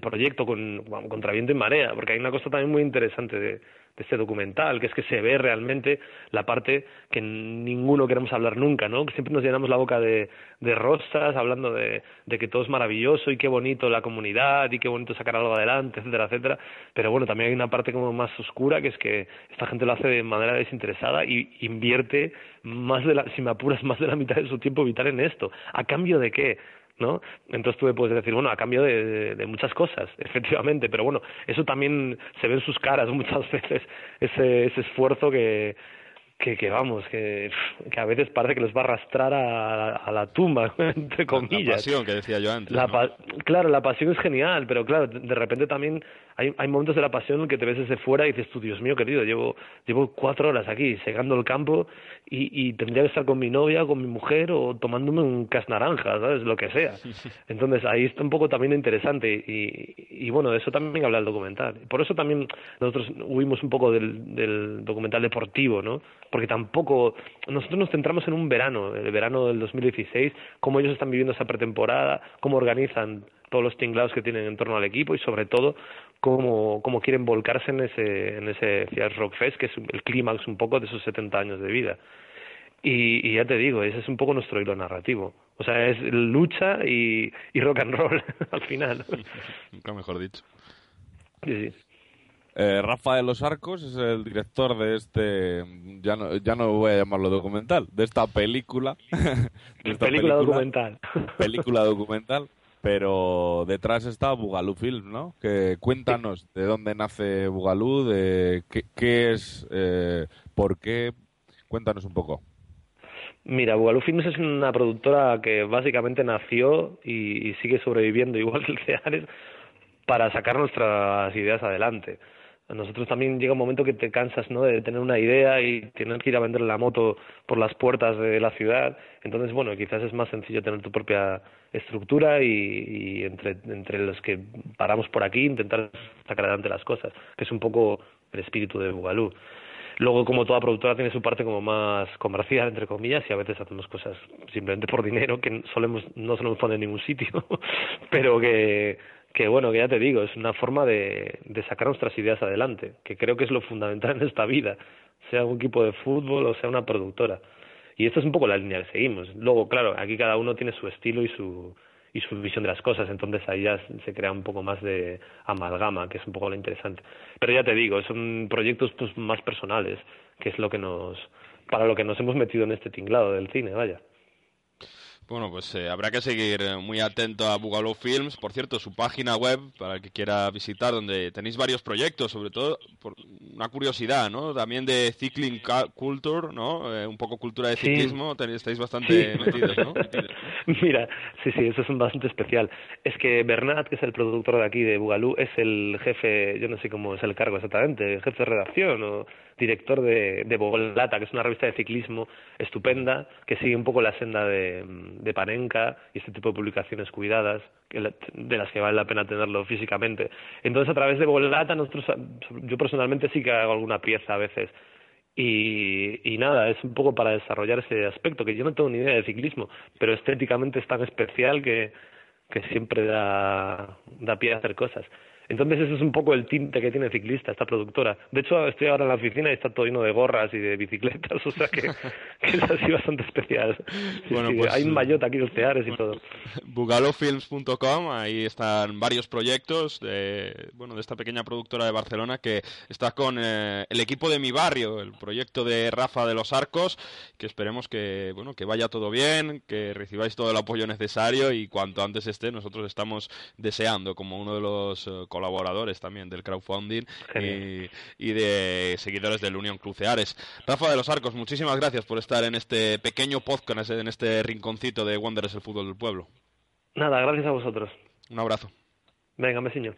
proyecto con, contra viento y marea, porque hay una cosa también muy interesante de, de este documental, que es que se ve realmente la parte que ninguno queremos hablar nunca, ¿no? Siempre nos llenamos la boca de, de rosas, hablando de, de que todo es maravilloso y qué bonito la comunidad y qué bonito sacar algo adelante, etcétera, etcétera. Pero bueno, también hay una parte como más oscura, que es que esta gente lo hace de manera desinteresada y invierte más de la, si me apuras, más de la mitad de su tiempo vital en esto. ¿A cambio de qué? ¿no? Entonces tú puedes decir, bueno, a cambio de, de, muchas cosas, efectivamente, pero bueno, eso también se ve en sus caras muchas veces, ese, ese esfuerzo que, que, que vamos, que, que a veces parece que les va a arrastrar a, a la tumba, entre comillas. La pasión que decía yo antes. Claro, la pasión es genial, pero claro, de repente también hay, hay momentos de la pasión en que te ves desde fuera y dices tú, Dios mío, querido, llevo, llevo cuatro horas aquí segando el campo y, y tendría que estar con mi novia, con mi mujer o tomándome un cas naranja, ¿sabes? Lo que sea. Entonces ahí está un poco también interesante y, y bueno, de eso también habla el documental. Por eso también nosotros huimos un poco del, del documental deportivo, ¿no? Porque tampoco, nosotros nos centramos en un verano, el verano del 2016, cómo ellos están viviendo esa pretemporada, cómo organizan todos los tinglados que tienen en torno al equipo y sobre todo cómo, cómo quieren volcarse en ese, en ese Rock Fest, que es el clímax un poco de esos 70 años de vida. Y, y, ya te digo, ese es un poco nuestro hilo narrativo. O sea, es lucha y, y rock and roll al final. Nunca mejor dicho. Sí, sí. Eh, Rafa de los Arcos es el director de este, ya no, ya no voy a llamarlo documental, de esta película. de esta película, película documental. Película documental pero detrás está Bugalú Film, ¿no? Que cuéntanos de dónde nace Bugalú, de qué, es, eh, por qué, cuéntanos un poco. Mira, Bugalú Films es una productora que básicamente nació y, sigue sobreviviendo igual que el Ceares para sacar nuestras ideas adelante. Nosotros también llega un momento que te cansas ¿no? de tener una idea y tener que ir a vender la moto por las puertas de la ciudad. Entonces, bueno, quizás es más sencillo tener tu propia estructura y, entre, entre los que paramos por aquí intentar sacar adelante las cosas, que es un poco el espíritu de Bugalú. Luego, como toda productora, tiene su parte como más comercial, entre comillas, y a veces hacemos cosas simplemente por dinero que solemos, no solemos poner en ningún sitio, pero que, que, bueno, que ya te digo, es una forma de, sacar nuestras ideas adelante, que creo que es lo fundamental en esta vida, sea un equipo de fútbol o sea una productora. Y esta es un poco la línea que seguimos. Luego, claro, aquí cada uno tiene su estilo y su, y su visión de las cosas, entonces ahí ya se crea un poco más de amalgama, que es un poco lo interesante. Pero ya te digo, son proyectos pues más personales, que es lo que nos para lo que nos hemos metido en este tinglado del cine, vaya. Bueno, pues eh, habrá que seguir eh, muy atento a Bugalo Films. Por cierto, su página web, para el que quiera visitar, donde tenéis varios proyectos, sobre todo, por, una curiosidad, ¿no? También de cycling culture, ¿no? Eh, un poco cultura de ciclismo, estáis bastante metidos, ¿no? Mira, sí, sí, eso es bastante especial. Es que Bernat, que es el productor de aquí de Bugalú, es el jefe, yo no sé cómo es el cargo exactamente, jefe de redacción o director de, de Bogolata, que es una revista de ciclismo estupenda, que sigue un poco la senda de, de Panenka y este tipo de publicaciones cuidadas, que, de las que vale la pena tenerlo físicamente. Entonces, a través de Bogolata, nosotros, yo personalmente sí que hago alguna pieza a veces. Y, y nada, es un poco para desarrollar ese aspecto, que yo no tengo ni idea de ciclismo, pero estéticamente es tan especial que, que siempre da, da pie a hacer cosas. Entonces eso es un poco el tinte que tiene ciclista, esta productora. De hecho, estoy ahora en la oficina y está todo lleno de gorras y de bicicletas, o sea que, es así bastante especial. bueno, pues, hay un maillot aquí de teares y todo. Bugalofilms.com, ahí están varios proyectos de, bueno, de esta pequeña productora de Barcelona que está con eh, el equipo de mi barrio, el proyecto de Rafa de los Arcos, que esperemos que, bueno, que vaya todo bien, que recibáis todo el apoyo necesario y cuanto antes esté, nosotros estamos deseando como uno de los eh, colaboradores también del crowdfunding y, de seguidores del Unión Cruceares. Rafa de los Arcos, muchísimas gracias por estar en este pequeño podcast, en este rinconcito de Wanderers el fútbol del pueblo. Nada, gracias a vosotros. Un abrazo. Venga, señor.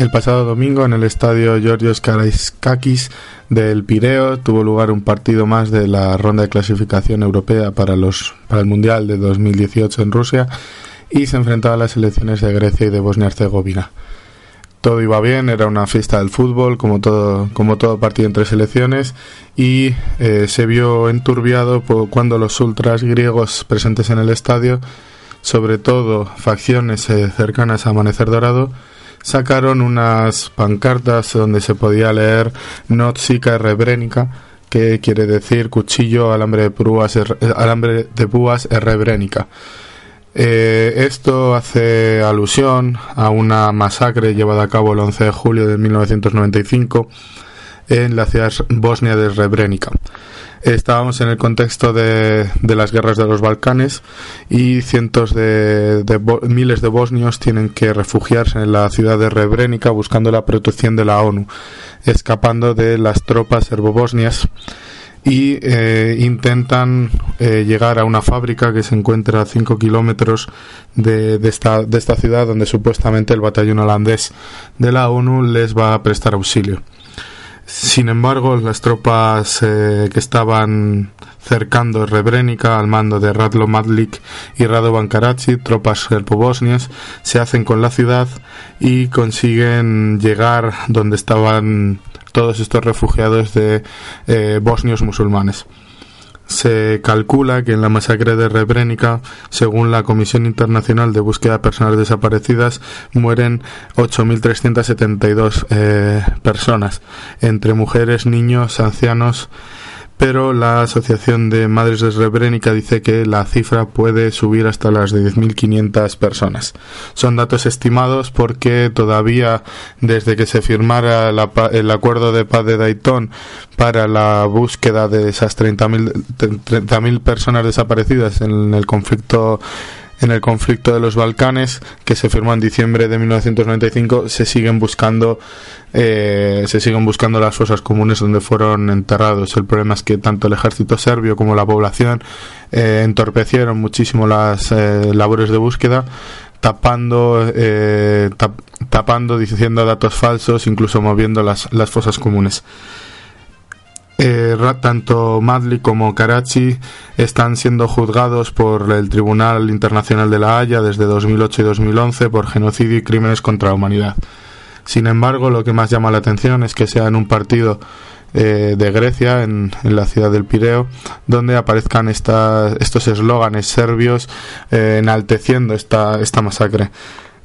El pasado domingo en el estadio Georgios Karaiskakis del Pireo tuvo lugar un partido más de la ronda de clasificación europea para, los, para el Mundial de 2018 en Rusia y se enfrentaba a las selecciones de Grecia y de Bosnia-Herzegovina. Todo iba bien, era una fiesta del fútbol, como todo, como todo partido entre selecciones, y eh, se vio enturbiado cuando los ultras griegos presentes en el estadio, sobre todo facciones eh, cercanas a Amanecer Dorado, sacaron unas pancartas donde se podía leer Notsica Rebrénica, que quiere decir cuchillo alambre de púas, alambre de púas rebrénica. Eh, esto hace alusión a una masacre llevada a cabo el 11 de julio de 1995 en la ciudad bosnia de Rebrénica. Estábamos en el contexto de, las guerras de los Balcanes y cientos de, miles de bosnios tienen que refugiarse en la ciudad de Rebrénica buscando la protección de la ONU, escapando de las tropas serbobosnias y eh, intentan eh, llegar a una fábrica que se encuentra a 5 kilómetros de, esta, de esta ciudad donde supuestamente el batallón holandés de la ONU les va a prestar auxilio. Sin embargo, las tropas eh, que estaban cercando Rebrénica al mando de Radlo Madlik y Radovan Karachi, tropas serbo-bosnias, se hacen con la ciudad y consiguen llegar donde estaban todos estos refugiados de eh, bosnios musulmanes. Se calcula que en la masacre de Rebrénica, según la Comisión Internacional de Búsqueda de Personas Desaparecidas, mueren 8.372 eh, personas, entre mujeres, niños, ancianos, pero la Asociación de Madres de Srebrenica dice que la cifra puede subir hasta las de 10.500 personas. Son datos estimados porque todavía desde que se firmara el acuerdo de paz de Dayton para la búsqueda de esas 30.000 personas desaparecidas en el conflicto en el conflicto de los Balcanes que se firmó en diciembre de 1995 se siguen buscando eh, se siguen buscando las fosas comunes donde fueron enterrados. El problema es que tanto el ejército serbio como la población eh, entorpecieron muchísimo las eh, labores de búsqueda tapando tapando diciendo datos falsos incluso moviendo las, las fosas comunes eh, tanto Madli como Karachi están siendo juzgados por el Tribunal Internacional de la Haya desde 2008 y 2011 por genocidio y crímenes contra la humanidad. Sin embargo, lo que más llama la atención es que sea en un partido eh, de Grecia, en, la ciudad del Pireo, donde aparezcan estos eslóganes serbios eh, enalteciendo esta, esta masacre.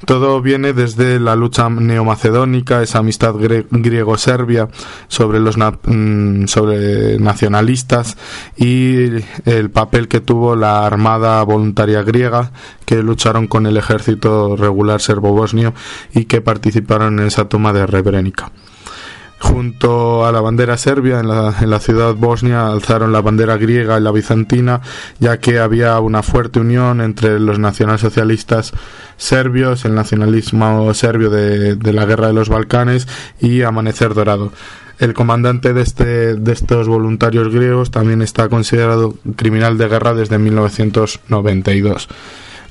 Todo viene desde la lucha neomacedónica, esa amistad griego-serbia sobre los mm, sobre nacionalistas y el papel que tuvo la armada voluntaria griega que lucharon con el ejército regular serbo-bosnio y que participaron en esa toma de Rebrenica. Junto a la bandera serbia en la, en la, ciudad bosnia alzaron la bandera griega y la bizantina, ya que había una fuerte unión entre los nacionalsocialistas serbios, el nacionalismo serbio de, de la guerra de los Balcanes y Amanecer Dorado. El comandante de, este, de estos voluntarios griegos también está considerado criminal de guerra desde 1992.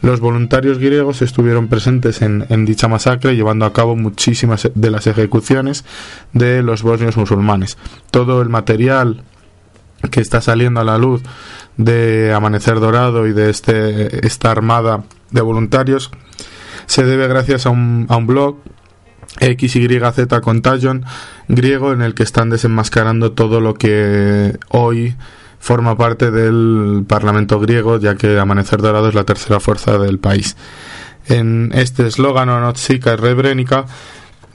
Los voluntarios griegos estuvieron presentes en, dicha masacre, llevando a cabo muchísimas de las ejecuciones de los bosnios musulmanes. Todo el material que está saliendo a la luz de Amanecer Dorado y de este, esta armada de voluntarios se debe gracias a un, a un blog XYZ Contagion griego en el que están desenmascarando todo lo que hoy forma parte del Parlamento griego, ya que Amanecer Dorado es la tercera fuerza del país. En este eslogan, Onotsika y Rebrenica,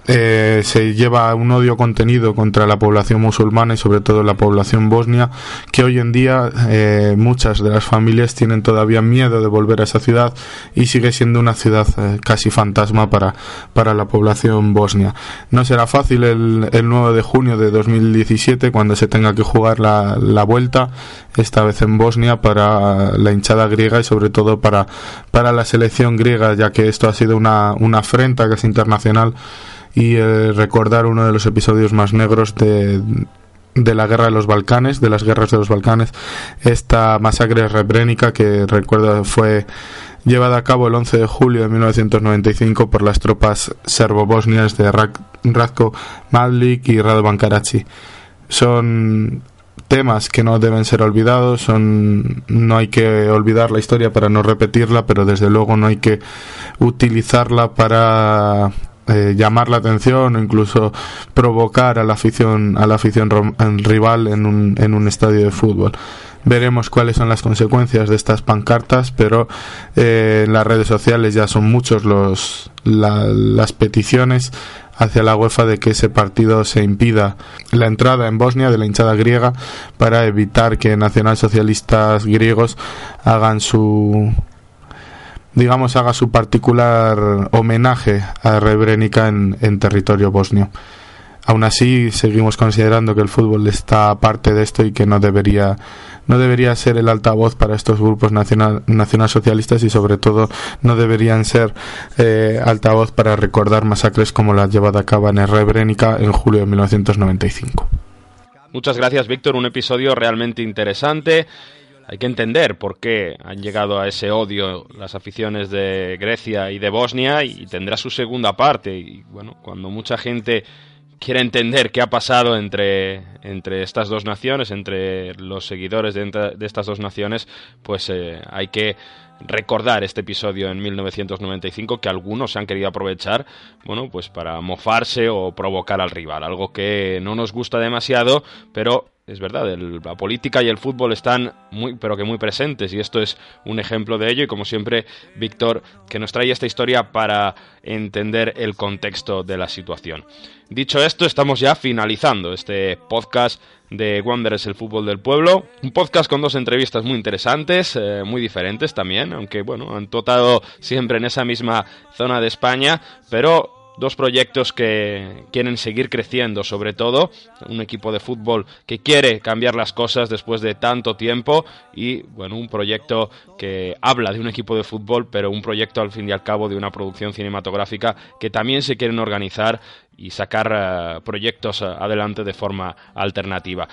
eh, se lleva un odio contenido contra la población musulmana y sobre todo la población bosnia, que hoy en día eh, muchas de las familias tienen todavía miedo de volver a esa ciudad y sigue siendo una ciudad eh, casi fantasma para, para la población bosnia. No será fácil el, el 9 de junio de 2017 cuando se tenga que jugar la, la vuelta, esta vez en Bosnia, para la hinchada griega y sobre todo para, para la selección griega, ya que esto ha sido una, una afrenta es internacional y eh, recordar uno de los episodios más negros de, de la guerra de los Balcanes, de las guerras de los Balcanes, esta masacre rebrénica que recuerdo fue llevada a cabo el 11 de julio de 1995 por las tropas serbo-bosnias de Radko Malik y Radovan Karachi. Son temas que no deben ser olvidados, son no hay que olvidar la historia para no repetirla, pero desde luego no hay que utilizarla para eh, llamar la atención o incluso provocar a la afición a la afición rival en un, en un estadio de fútbol. Veremos cuáles son las consecuencias de estas pancartas pero eh, en las redes sociales ya son muchos los las peticiones hacia la UEFA de que ese partido se impida la entrada en Bosnia de la hinchada griega para evitar que nacionalsocialistas griegos hagan su digamos, haga su particular homenaje a Rebrenica en, en territorio bosnio. Aún así, seguimos considerando que el fútbol está parte de esto y que no debería, no debería ser el altavoz para estos grupos nacional, nacionalsocialistas y, sobre todo, no deberían ser eh, altavoz para recordar masacres como la llevada a cabo en Rebrenica en julio de 1995. Muchas gracias, Víctor. Un episodio realmente interesante hay que entender por qué han llegado a ese odio las aficiones de Grecia y de Bosnia y tendrá su segunda parte. Y bueno, cuando mucha gente quiere entender qué ha pasado entre, entre estas dos naciones, entre los seguidores de, estas dos naciones, pues eh, hay que recordar este episodio en 1995 que algunos han querido aprovechar, bueno, pues para mofarse o provocar al rival, algo que no nos gusta demasiado, pero es verdad, la política y el fútbol están muy, pero que muy presentes y esto es un ejemplo de ello y como siempre, Víctor, que nos trae esta historia para entender el contexto de la situación. Dicho esto, estamos ya finalizando este podcast de Wanderers el fútbol del pueblo, un podcast con dos entrevistas muy interesantes, eh, muy diferentes también, aunque bueno, han totado siempre en esa misma zona de España, pero dos proyectos que quieren seguir creciendo, sobre todo un equipo de fútbol que quiere cambiar las cosas después de tanto tiempo y bueno, un proyecto que habla de un equipo de fútbol, pero un proyecto al fin y al cabo de una producción cinematográfica que también se quieren organizar y sacar eh, proyectos eh, adelante de forma alternativa.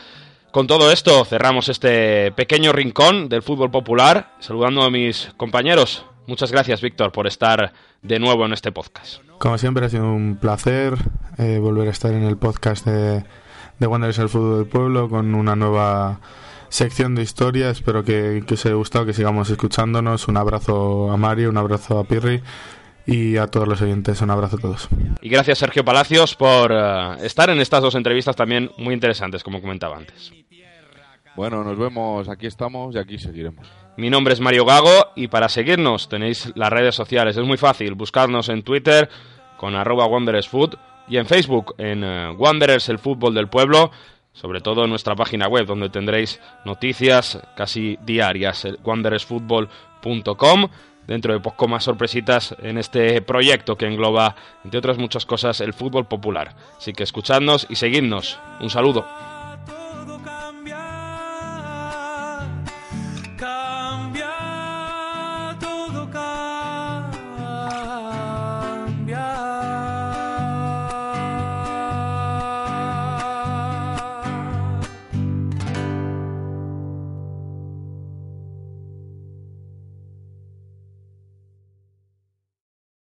Con todo esto cerramos este pequeño rincón del fútbol popular, saludando a mis compañeros. Muchas gracias, Víctor, por estar de nuevo en este podcast. Como siempre ha sido un placer eh, volver a estar en el podcast de, de Wanderers el Fútbol del Pueblo con una nueva sección de historia. Espero que, os haya gustado, que sigamos escuchándonos. Un abrazo a Mario, un abrazo a Pirri y a todos los oyentes. Un abrazo a todos. Y gracias Sergio Palacios por eh, estar en estas dos entrevistas también muy interesantes, como comentaba antes. Bueno, nos vemos, aquí estamos y aquí seguiremos. Mi nombre es Mario Gago y para seguirnos tenéis las redes sociales. Es muy fácil, buscarnos en Twitter con arroba wanderersfood y en Facebook en eh, Wanderers el fútbol del pueblo, sobre todo en nuestra página web donde tendréis noticias casi diarias, wanderersfootball.com dentro de poco más sorpresitas en este proyecto que engloba, entre otras muchas cosas, el fútbol popular. Así que escuchadnos y seguidnos. Un saludo.